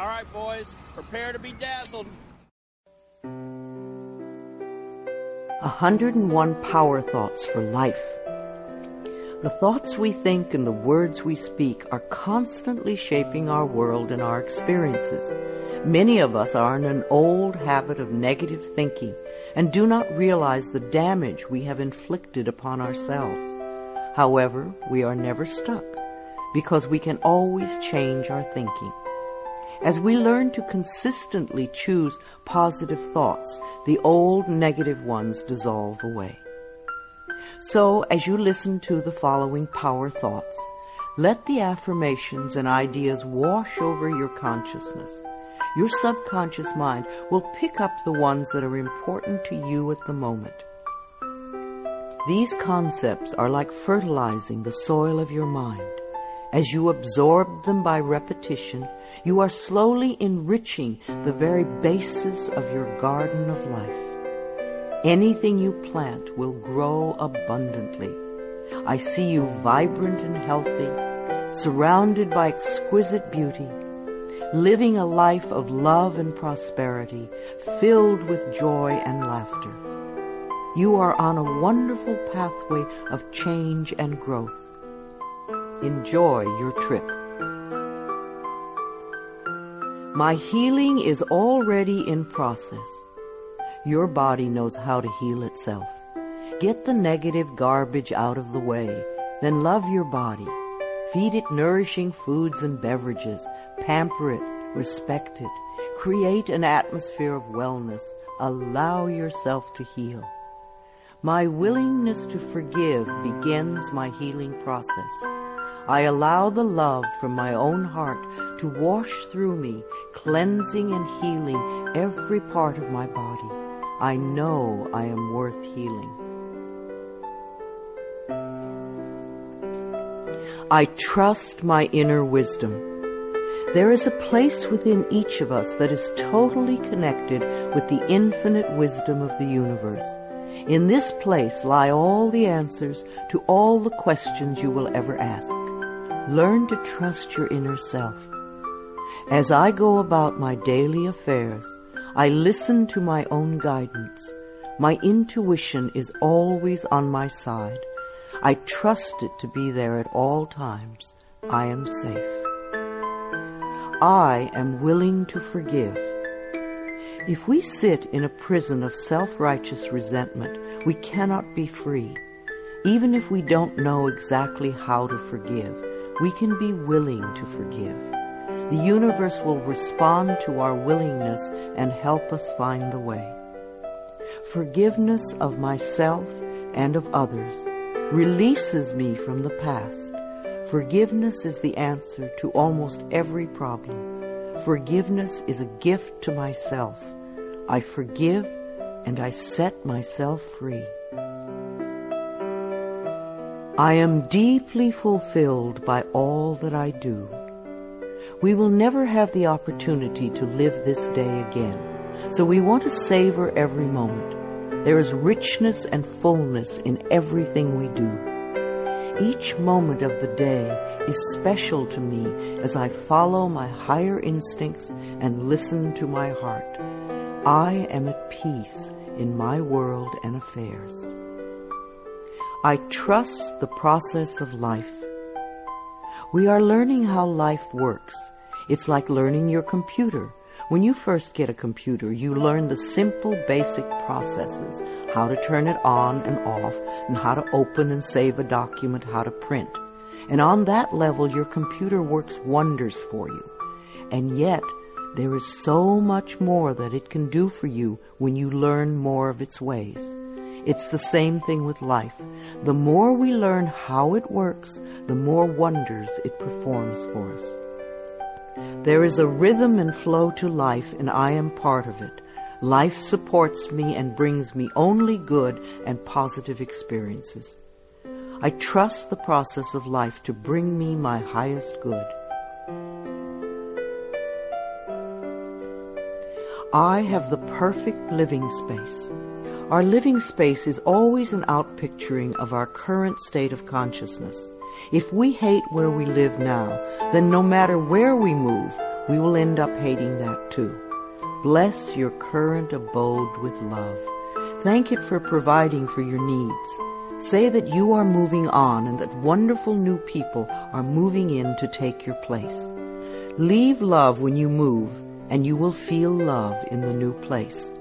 All right, boys, prepare to be dazzled. 101 Power Thoughts for Life. The thoughts we think and the words we speak are constantly shaping our world and our experiences. Many of us are in an old habit of negative thinking and do not realize the damage we have inflicted upon ourselves. However, we are never stuck because we can always change our thinking. As we learn to consistently choose positive thoughts, the old negative ones dissolve away. So, as you listen to the following power thoughts, let the affirmations and ideas wash over your consciousness. Your subconscious mind will pick up the ones that are important to you at the moment. These concepts are like fertilizing the soil of your mind. As you absorb them by repetition, you are slowly enriching the very basis of your garden of life. Anything you plant will grow abundantly. I see you vibrant and healthy, surrounded by exquisite beauty, living a life of love and prosperity, filled with joy and laughter. You are on a wonderful pathway of change and growth. Enjoy your trip. My healing is already in process. Your body knows how to heal itself. Get the negative garbage out of the way, then love your body. Feed it nourishing foods and beverages. Pamper it, respect it. Create an atmosphere of wellness. Allow yourself to heal. My willingness to forgive begins my healing process. I allow the love from my own heart to wash through me, cleansing and healing every part of my body. I know I am worth healing. I trust my inner wisdom. There is a place within each of us that is totally connected with the infinite wisdom of the universe. In this place lie all the answers to all the questions you will ever ask. Learn to trust your inner self. As I go about my daily affairs, I listen to my own guidance. My intuition is always on my side. I trust it to be there at all times. I am safe. I am willing to forgive. If we sit in a prison of self-righteous resentment, we cannot be free. Even if we don't know exactly how to forgive, we can be willing to forgive. The universe will respond to our willingness and help us find the way. Forgiveness of myself and of others releases me from the past. Forgiveness is the answer to almost every problem. Forgiveness is a gift to myself. I forgive and I set myself free. I am deeply fulfilled by all that I do. We will never have the opportunity to live this day again, so we want to savor every moment. There is richness and fullness in everything we do. Each moment of the day is special to me as I follow my higher instincts and listen to my heart. I am at peace in my world and affairs. I trust the process of life. We are learning how life works. It's like learning your computer. When you first get a computer, you learn the simple basic processes, how to turn it on and off, and how to open and save a document, how to print. And on that level, your computer works wonders for you. And yet, there is so much more that it can do for you when you learn more of its ways. It's the same thing with life. The more we learn how it works, the more wonders it performs for us. There is a rhythm and flow to life, and I am part of it. Life supports me and brings me only good and positive experiences. I trust the process of life to bring me my highest good. I have the perfect living space. Our living space is always an outpicturing of our current state of consciousness. If we hate where we live now, then no matter where we move, we will end up hating that too. Bless your current abode with love. Thank it for providing for your needs. Say that you are moving on and that wonderful new people are moving in to take your place. Leave love when you move, and you will feel love in the new place.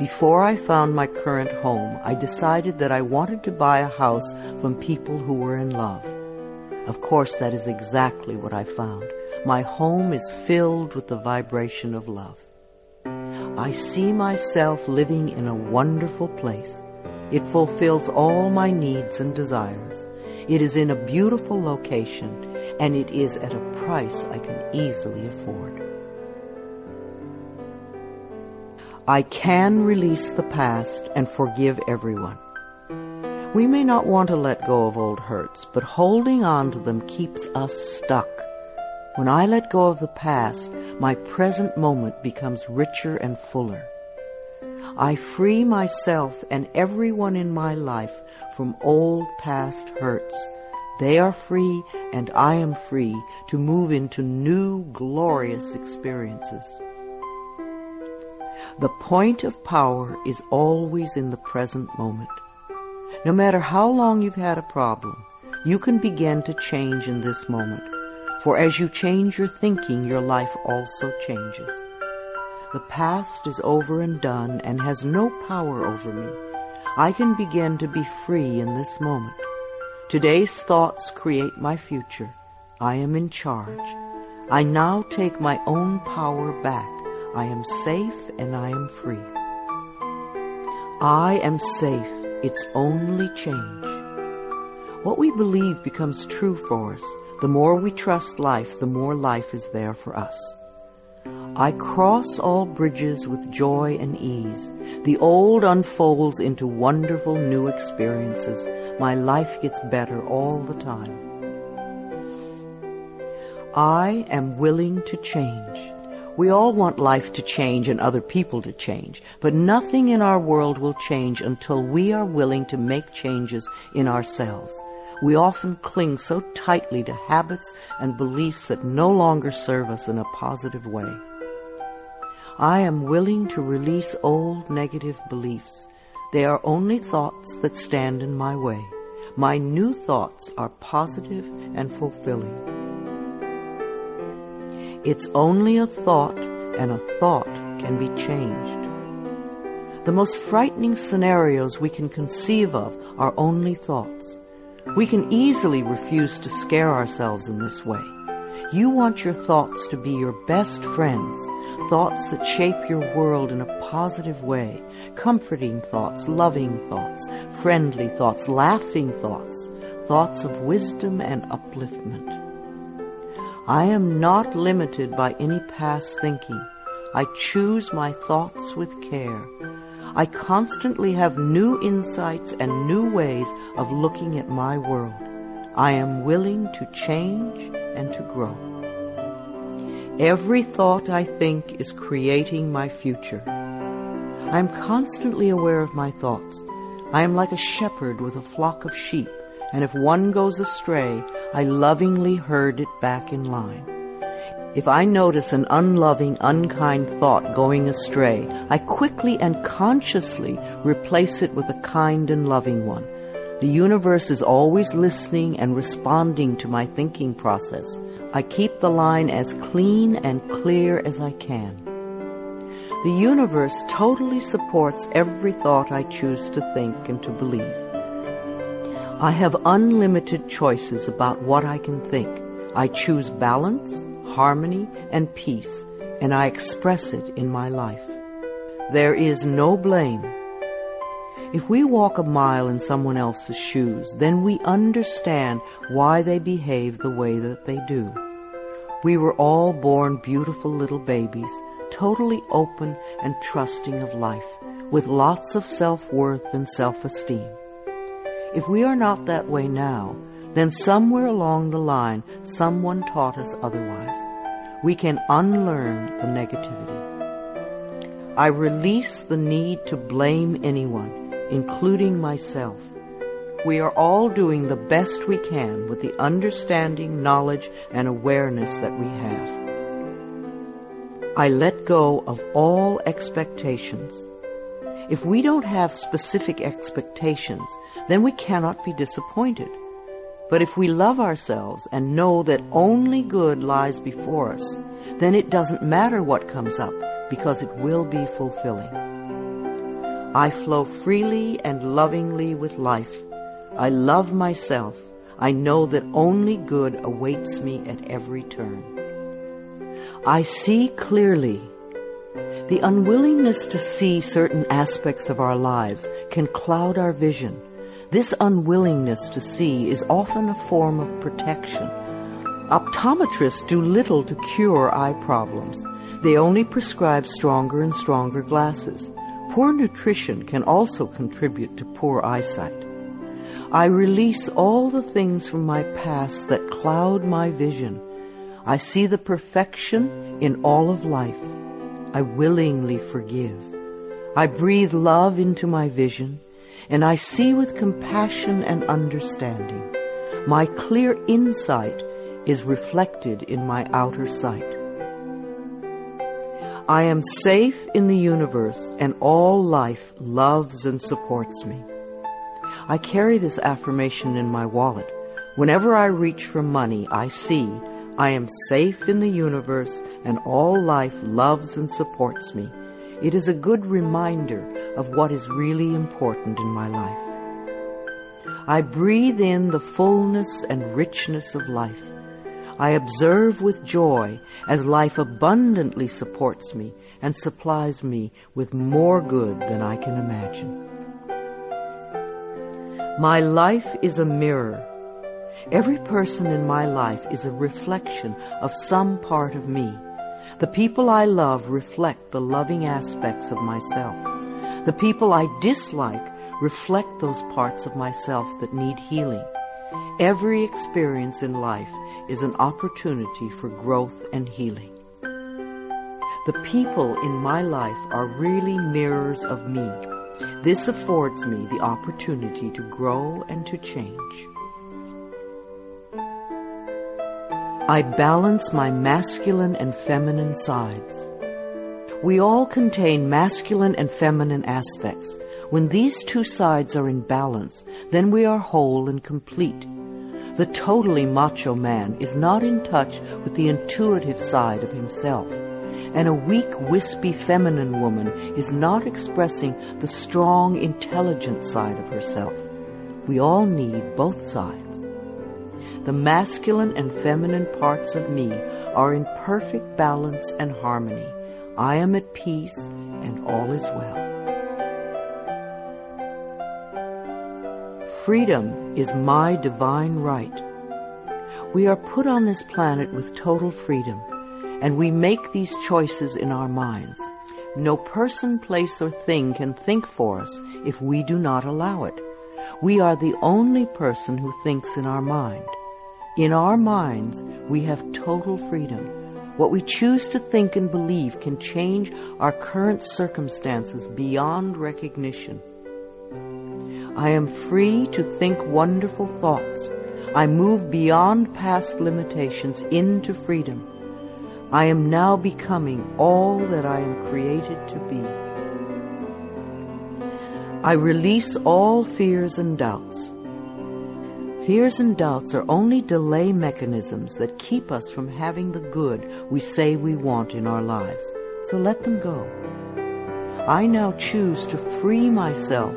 Before I found my current home, I decided that I wanted to buy a house from people who were in love. Of course, that is exactly what I found. My home is filled with the vibration of love. I see myself living in a wonderful place. It fulfills all my needs and desires. It is in a beautiful location, and it is at a price I can easily afford. I can release the past and forgive everyone. We may not want to let go of old hurts, but holding on to them keeps us stuck. When I let go of the past, my present moment becomes richer and fuller. I free myself and everyone in my life from old past hurts. They are free and I am free to move into new glorious experiences. The point of power is always in the present moment. No matter how long you've had a problem, you can begin to change in this moment. For as you change your thinking, your life also changes. The past is over and done and has no power over me. I can begin to be free in this moment. Today's thoughts create my future. I am in charge. I now take my own power back. I am safe and I am free. I am safe. It's only change. What we believe becomes true for us. The more we trust life, the more life is there for us. I cross all bridges with joy and ease. The old unfolds into wonderful new experiences. My life gets better all the time. I am willing to change. We all want life to change and other people to change, but nothing in our world will change until we are willing to make changes in ourselves. We often cling so tightly to habits and beliefs that no longer serve us in a positive way. I am willing to release old negative beliefs. They are only thoughts that stand in my way. My new thoughts are positive and fulfilling. It's only a thought, and a thought can be changed. The most frightening scenarios we can conceive of are only thoughts. We can easily refuse to scare ourselves in this way. You want your thoughts to be your best friends, thoughts that shape your world in a positive way, comforting thoughts, loving thoughts, friendly thoughts, laughing thoughts, thoughts of wisdom and upliftment. I am not limited by any past thinking. I choose my thoughts with care. I constantly have new insights and new ways of looking at my world. I am willing to change and to grow. Every thought I think is creating my future. I am constantly aware of my thoughts. I am like a shepherd with a flock of sheep, and if one goes astray, I lovingly herd it back in line. If I notice an unloving, unkind thought going astray, I quickly and consciously replace it with a kind and loving one. The universe is always listening and responding to my thinking process. I keep the line as clean and clear as I can. The universe totally supports every thought I choose to think and to believe. I have unlimited choices about what I can think. I choose balance, harmony, and peace, and I express it in my life. There is no blame. If we walk a mile in someone else's shoes, then we understand why they behave the way that they do. We were all born beautiful little babies, totally open and trusting of life, with lots of self-worth and self-esteem. If we are not that way now, then somewhere along the line, someone taught us otherwise. We can unlearn the negativity. I release the need to blame anyone, including myself. We are all doing the best we can with the understanding, knowledge, and awareness that we have. I let go of all expectations. If we don't have specific expectations, then we cannot be disappointed. But if we love ourselves and know that only good lies before us, then it doesn't matter what comes up because it will be fulfilling. I flow freely and lovingly with life. I love myself. I know that only good awaits me at every turn. I see clearly. The unwillingness to see certain aspects of our lives can cloud our vision this unwillingness to see is often a form of protection. Optometrists do little to cure eye problems. They only prescribe stronger and stronger glasses. Poor nutrition can also contribute to poor eyesight. I release all the things from my past that cloud my vision. I see the perfection in all of life. I willingly forgive. I breathe love into my vision and I see with compassion and understanding. My clear insight is reflected in my outer sight. I am safe in the universe, and all life loves and supports me. I carry this affirmation in my wallet. Whenever I reach for money, I see I am safe in the universe, and all life loves and supports me. It is a good reminder of what is really important in my life. I breathe in the fullness and richness of life. I observe with joy as life abundantly supports me and supplies me with more good than I can imagine. My life is a mirror. Every person in my life is a reflection of some part of me. The people I love reflect the loving aspects of myself. The people I dislike reflect those parts of myself that need healing. Every experience in life is an opportunity for growth and healing. The people in my life are really mirrors of me. This affords me the opportunity to grow and to change. I balance my masculine and feminine sides. We all contain masculine and feminine aspects. When these two sides are in balance, then we are whole and complete. The totally macho man is not in touch with the intuitive side of himself. And a weak, wispy feminine woman is not expressing the strong, intelligent side of herself. We all need both sides. The masculine and feminine parts of me are in perfect balance and harmony. I am at peace and all is well. Freedom is my divine right. We are put on this planet with total freedom, and we make these choices in our minds. No person, place, or thing can think for us if we do not allow it. We are the only person who thinks in our mind. In our minds, we have total freedom. What we choose to think and believe can change our current circumstances beyond recognition. I am free to think wonderful thoughts. I move beyond past limitations into freedom. I am now becoming all that I am created to be. I release all fears and doubts. Fears and doubts are only delay mechanisms that keep us from having the good we say we want in our lives. So let them go. I now choose to free myself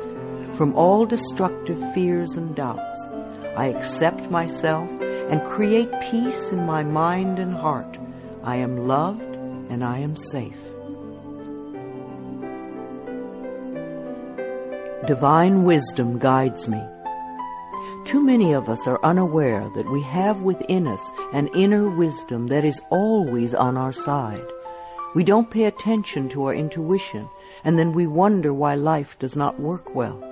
from all destructive fears and doubts. I accept myself and create peace in my mind and heart. I am loved and I am safe. Divine wisdom guides me. Too many of us are unaware that we have within us an inner wisdom that is always on our side. We don't pay attention to our intuition, and then we wonder why life does not work well.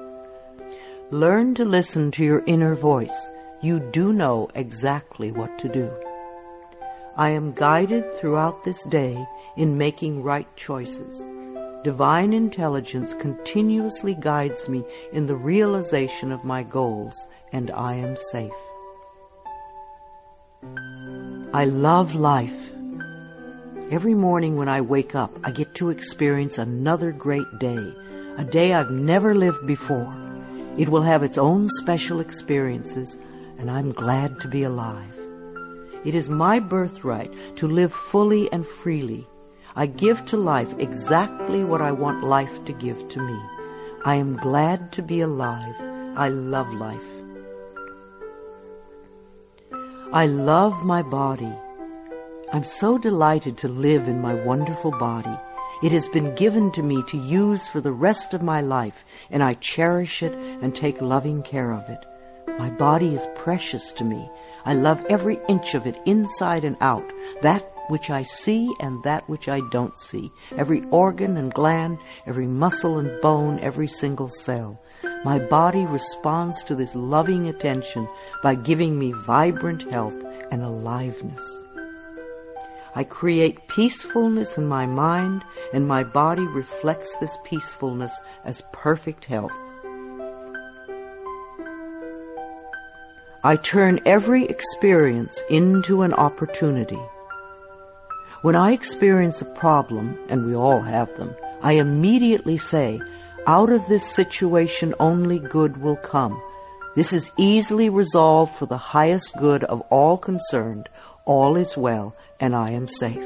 Learn to listen to your inner voice. You do know exactly what to do. I am guided throughout this day in making right choices. Divine intelligence continuously guides me in the realization of my goals, and I am safe. I love life. Every morning when I wake up, I get to experience another great day, a day I've never lived before. It will have its own special experiences, and I'm glad to be alive. It is my birthright to live fully and freely. I give to life exactly what I want life to give to me. I am glad to be alive. I love life. I love my body. I'm so delighted to live in my wonderful body. It has been given to me to use for the rest of my life, and I cherish it and take loving care of it. My body is precious to me. I love every inch of it inside and out, that which I see and that which I don't see, every organ and gland, every muscle and bone, every single cell. My body responds to this loving attention by giving me vibrant health and aliveness. I create peacefulness in my mind, and my body reflects this peacefulness as perfect health. I turn every experience into an opportunity. When I experience a problem, and we all have them, I immediately say, out of this situation only good will come. This is easily resolved for the highest good of all concerned. All is well, and I am safe.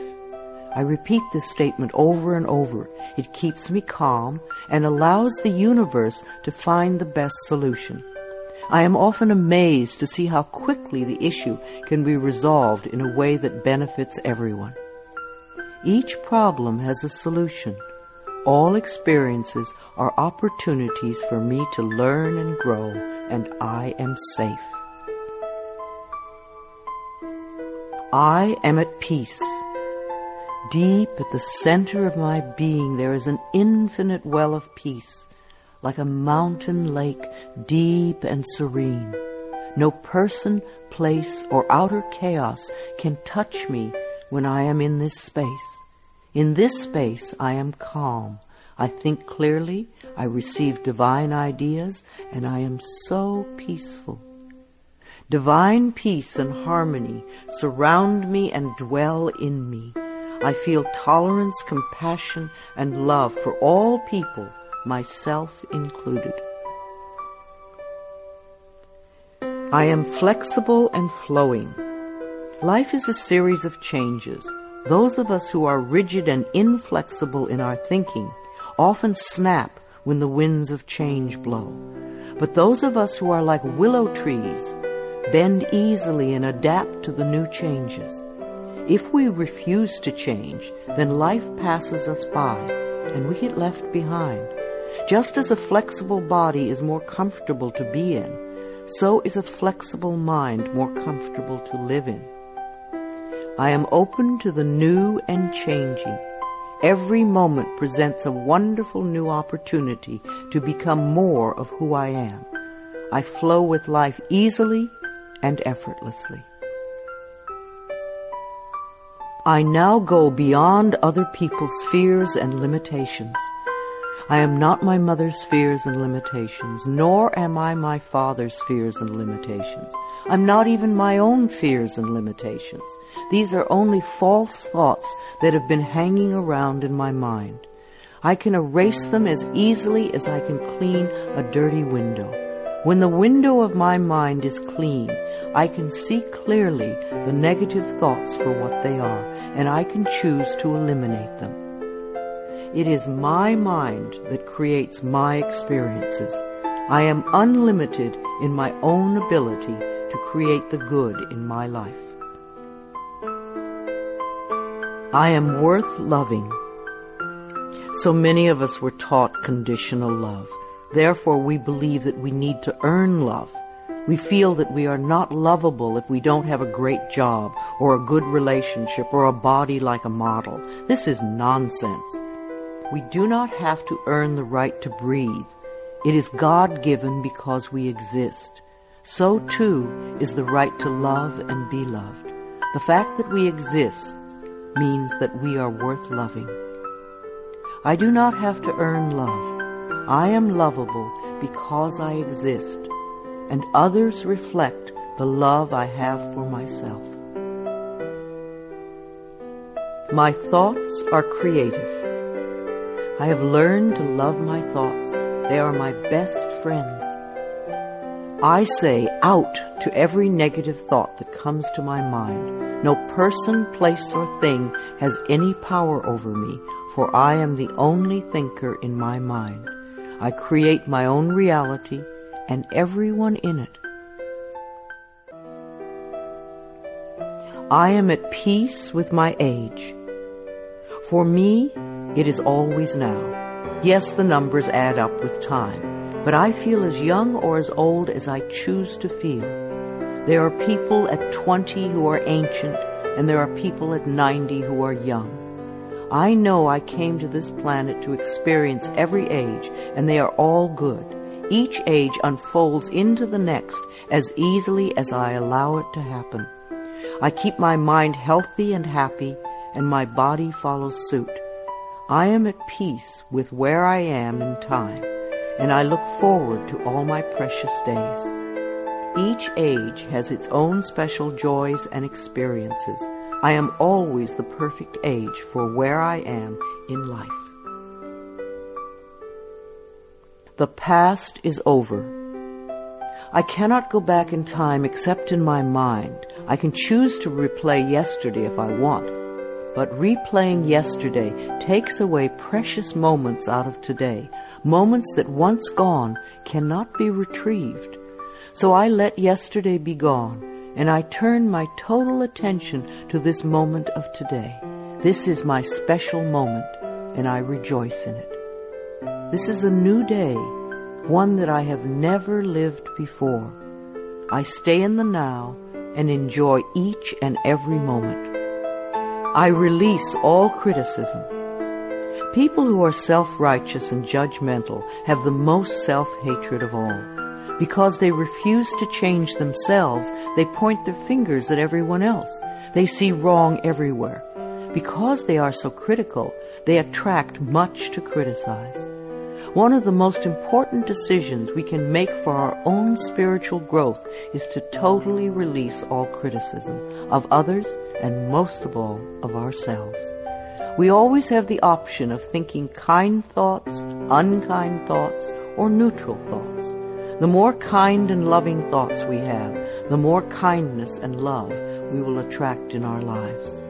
I repeat this statement over and over. It keeps me calm and allows the universe to find the best solution. I am often amazed to see how quickly the issue can be resolved in a way that benefits everyone. Each problem has a solution. All experiences are opportunities for me to learn and grow, and I am safe. I am at peace. Deep at the center of my being, there is an infinite well of peace, like a mountain lake, deep and serene. No person, place, or outer chaos can touch me when I am in this space. In this space, I am calm. I think clearly, I receive divine ideas, and I am so peaceful. Divine peace and harmony surround me and dwell in me. I feel tolerance, compassion, and love for all people, myself included. I am flexible and flowing. Life is a series of changes. Those of us who are rigid and inflexible in our thinking often snap when the winds of change blow. But those of us who are like willow trees bend easily and adapt to the new changes. If we refuse to change, then life passes us by and we get left behind. Just as a flexible body is more comfortable to be in, so is a flexible mind more comfortable to live in. I am open to the new and changing. Every moment presents a wonderful new opportunity to become more of who I am. I flow with life easily and effortlessly. I now go beyond other people's fears and limitations. I am not my mother's fears and limitations, nor am I my father's fears and limitations. I'm not even my own fears and limitations. These are only false thoughts that have been hanging around in my mind. I can erase them as easily as I can clean a dirty window. When the window of my mind is clean, I can see clearly the negative thoughts for what they are, and I can choose to eliminate them. It is my mind that creates my experiences. I am unlimited in my own ability to create the good in my life. I am worth loving. So many of us were taught conditional love. Therefore, we believe that we need to earn love. We feel that we are not lovable if we don't have a great job or a good relationship or a body like a model. This is nonsense. We do not have to earn the right to breathe. It is God given because we exist so too is the right to love and be loved. The fact that we exist means that we are worth loving. I do not have to earn love. I am lovable because I exist, and others reflect the love I have for myself. My thoughts are creative. I have learned to love my thoughts. They are my best friends. I say out to every negative thought that comes to my mind. No person, place, or thing has any power over me, for I am the only thinker in my mind. I create my own reality and everyone in it. I am at peace with my age. For me, it is always now. Yes, the numbers add up with time, but I feel as young or as old as I choose to feel. There are people at 20 who are ancient, and there are people at 90 who are young. I know I came to this planet to experience every age, and they are all good. Each age unfolds into the next as easily as I allow it to happen. I keep my mind healthy and happy, and my body follows suit. I am at peace with where I am in time, and I look forward to all my precious days. Each age has its own special joys and experiences. I am always the perfect age for where I am in life. The past is over. I cannot go back in time except in my mind. I can choose to replay yesterday if I want, but replaying yesterday takes away precious moments out of today, moments that once gone cannot be retrieved. So I let yesterday be gone, and I turn my total attention to this moment of today. This is my special moment, and I rejoice in it. This is a new day, one that I have never lived before. I stay in the now and enjoy each and every moment. I release all criticism. People who are self-righteous and judgmental have the most self-hatred of all. Because they refuse to change themselves, they point their fingers at everyone else. They see wrong everywhere. Because they are so critical, they attract much to criticize. One of the most important decisions we can make for our own spiritual growth is to totally release all criticism of others and most of all of ourselves. We always have the option of thinking kind thoughts, unkind thoughts, or neutral thoughts. The more kind and loving thoughts we have, the more kindness and love we will attract in our lives.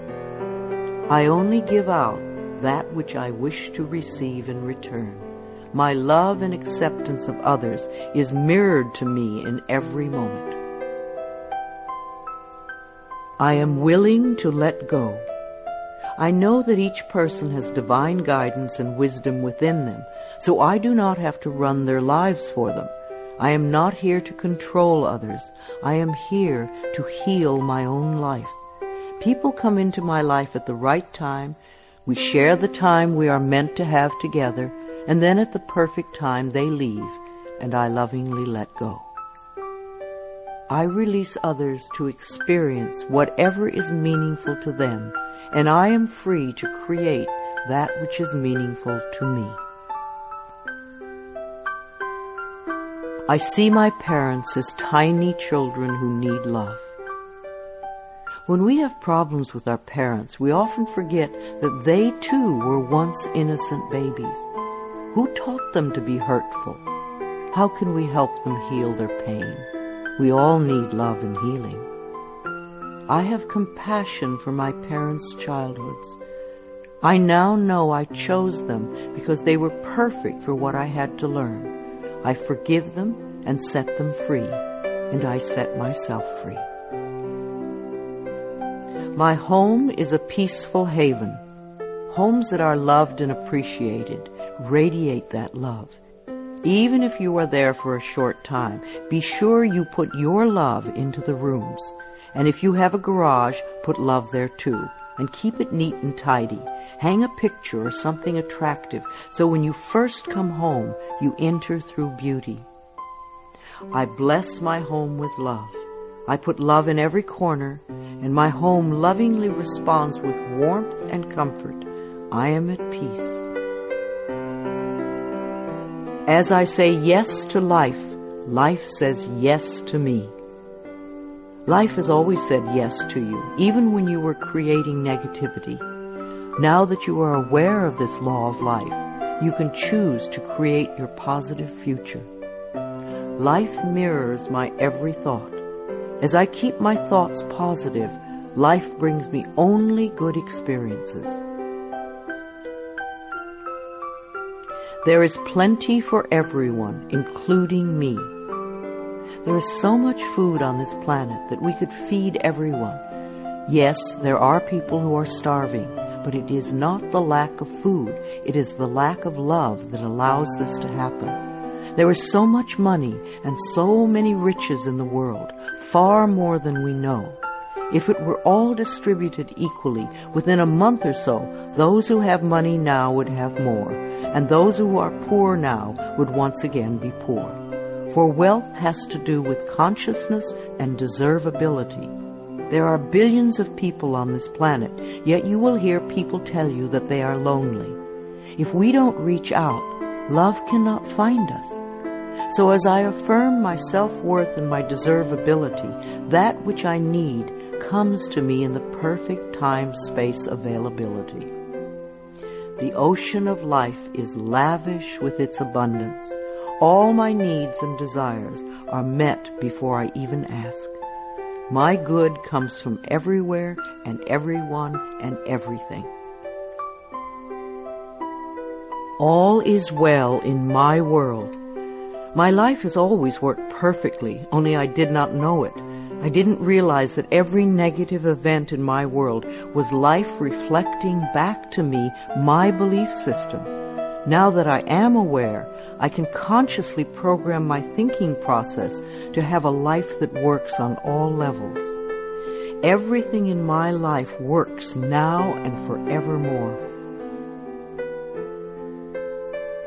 I only give out that which I wish to receive in return. My love and acceptance of others is mirrored to me in every moment. I am willing to let go. I know that each person has divine guidance and wisdom within them, so I do not have to run their lives for them. I am not here to control others. I am here to heal my own life. People come into my life at the right time. We share the time we are meant to have together, and then at the perfect time they leave, and I lovingly let go. I release others to experience whatever is meaningful to them, and I am free to create that which is meaningful to me. I see my parents as tiny children who need love. When we have problems with our parents, we often forget that they too were once innocent babies. Who taught them to be hurtful? How can we help them heal their pain? We all need love and healing. I have compassion for my parents' childhoods. I now know I chose them because they were perfect for what I had to learn. I forgive them and set them free, and I set myself free. My home is a peaceful haven. Homes that are loved and appreciated radiate that love. Even if you are there for a short time, be sure you put your love into the rooms. And if you have a garage, put love there too. And keep it neat and tidy. Hang a picture or something attractive so when you first come home, you enter through beauty. I bless my home with love. I put love in every corner, and my home lovingly responds with warmth and comfort. I am at peace. As I say yes to life, life says yes to me. Life has always said yes to you, even when you were creating negativity. Now that you are aware of this law of life, you can choose to create your positive future. Life mirrors my every thought. As I keep my thoughts positive, life brings me only good experiences. There is plenty for everyone, including me. There is so much food on this planet that we could feed everyone. Yes, there are people who are starving, but it is not the lack of food, it is the lack of love that allows this to happen. There is so much money and so many riches in the world, far more than we know. If it were all distributed equally, within a month or so, those who have money now would have more, and those who are poor now would once again be poor. For wealth has to do with consciousness and deservability. There are billions of people on this planet, yet you will hear people tell you that they are lonely. If we don't reach out, love cannot find us. So as I affirm my self-worth and my deservability, that which I need comes to me in the perfect time-space availability. The ocean of life is lavish with its abundance. All my needs and desires are met before I even ask. My good comes from everywhere and everyone and everything. All is well in my world. My life has always worked perfectly, only I did not know it. I didn't realize that every negative event in my world was life reflecting back to me my belief system. Now that I am aware, I can consciously program my thinking process to have a life that works on all levels. Everything in my life works now and forevermore.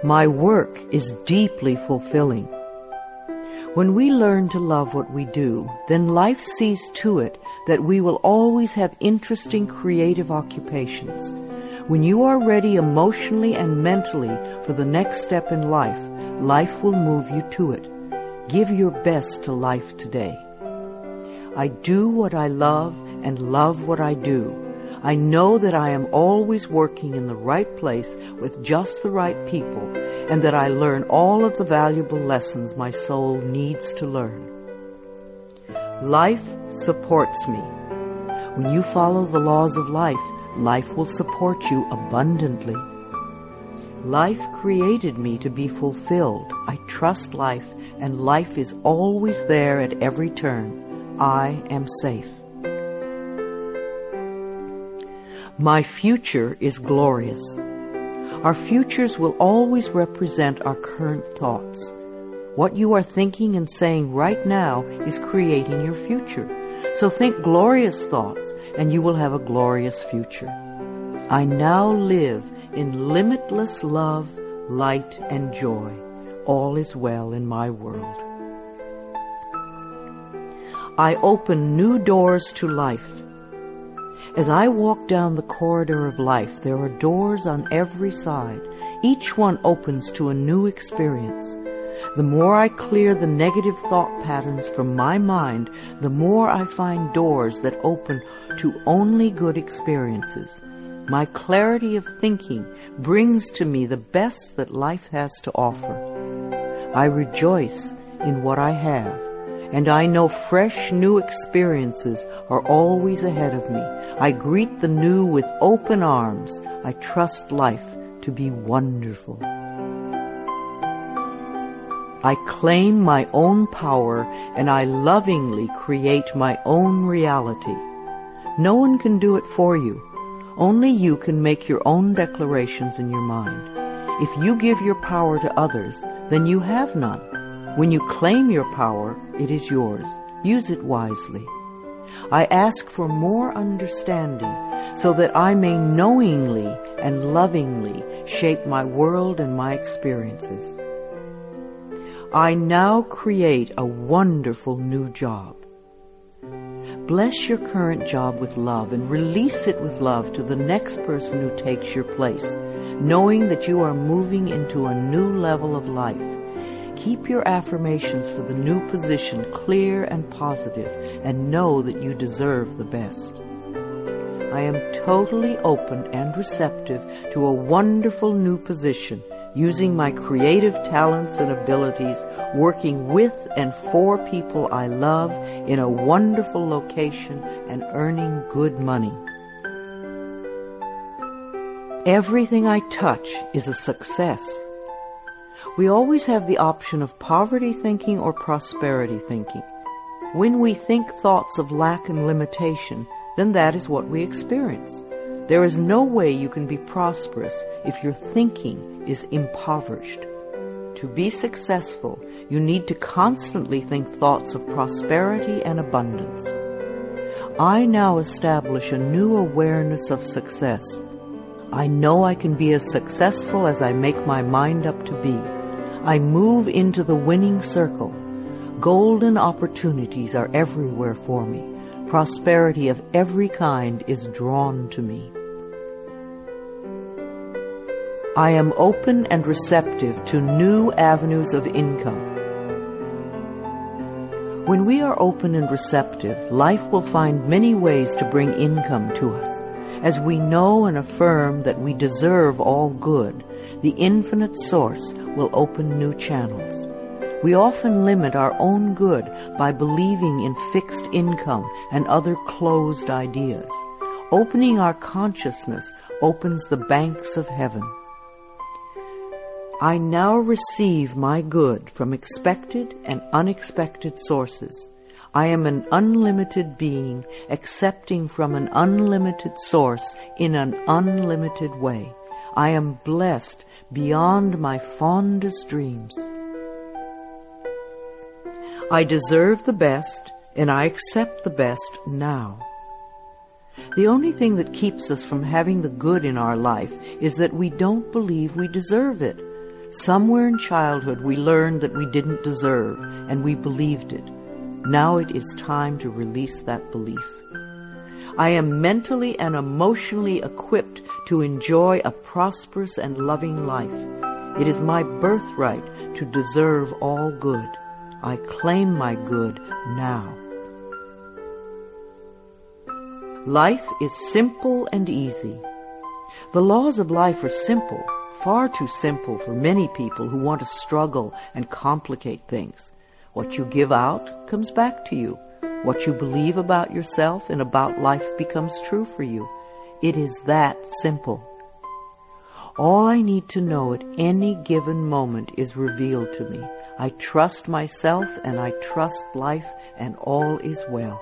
My work is deeply fulfilling. When we learn to love what we do, then life sees to it that we will always have interesting creative occupations. When you are ready emotionally and mentally for the next step in life, life will move you to it. Give your best to life today. I do what I love and love what I do. I know that I am always working in the right place with just the right people and that I learn all of the valuable lessons my soul needs to learn. Life supports me. When you follow the laws of life, life will support you abundantly. Life created me to be fulfilled. I trust life, and life is always there at every turn. I am safe. My future is glorious. Our futures will always represent our current thoughts. What you are thinking and saying right now is creating your future. So think glorious thoughts and you will have a glorious future. I now live in limitless love, light, and joy. All is well in my world. I open new doors to life. As I walk down the corridor of life, there are doors on every side. Each one opens to a new experience. The more I clear the negative thought patterns from my mind, the more I find doors that open to only good experiences. My clarity of thinking brings to me the best that life has to offer. I rejoice in what I have, and I know fresh new experiences are always ahead of me. I greet the new with open arms. I trust life to be wonderful. I claim my own power and I lovingly create my own reality. No one can do it for you. Only you can make your own declarations in your mind. If you give your power to others, then you have none. When you claim your power, it is yours. Use it wisely. I ask for more understanding so that I may knowingly and lovingly shape my world and my experiences. I now create a wonderful new job. Bless your current job with love and release it with love to the next person who takes your place, knowing that you are moving into a new level of life. Keep your affirmations for the new position clear and positive and know that you deserve the best. I am totally open and receptive to a wonderful new position, using my creative talents and abilities, working with and for people I love in a wonderful location and earning good money. Everything I touch is a success. We always have the option of poverty thinking or prosperity thinking. When we think thoughts of lack and limitation, then that is what we experience. There is no way you can be prosperous if your thinking is impoverished. To be successful, you need to constantly think thoughts of prosperity and abundance. I now establish a new awareness of success. I know I can be as successful as I make my mind up to be. I move into the winning circle. Golden opportunities are everywhere for me. Prosperity of every kind is drawn to me. I am open and receptive to new avenues of income. When we are open and receptive, life will find many ways to bring income to us. As we know and affirm that we deserve all good, the infinite source will open new channels. We often limit our own good by believing in fixed income and other closed ideas. Opening our consciousness opens the banks of heaven. I now receive my good from expected and unexpected sources. I am an unlimited being accepting from an unlimited source in an unlimited way. I am blessed beyond my fondest dreams. I deserve the best and I accept the best now. The only thing that keeps us from having the good in our life is that we don't believe we deserve it. Somewhere in childhood we learned that we didn't deserve and we believed it. Now it is time to release that belief. I am mentally and emotionally equipped to enjoy a prosperous and loving life. It is my birthright to deserve all good. I claim my good now. Life is simple and easy. The laws of life are simple, far too simple for many people who want to struggle and complicate things. What you give out comes back to you. What you believe about yourself and about life becomes true for you. It is that simple. All I need to know at any given moment is revealed to me. I trust myself and I trust life and all is well.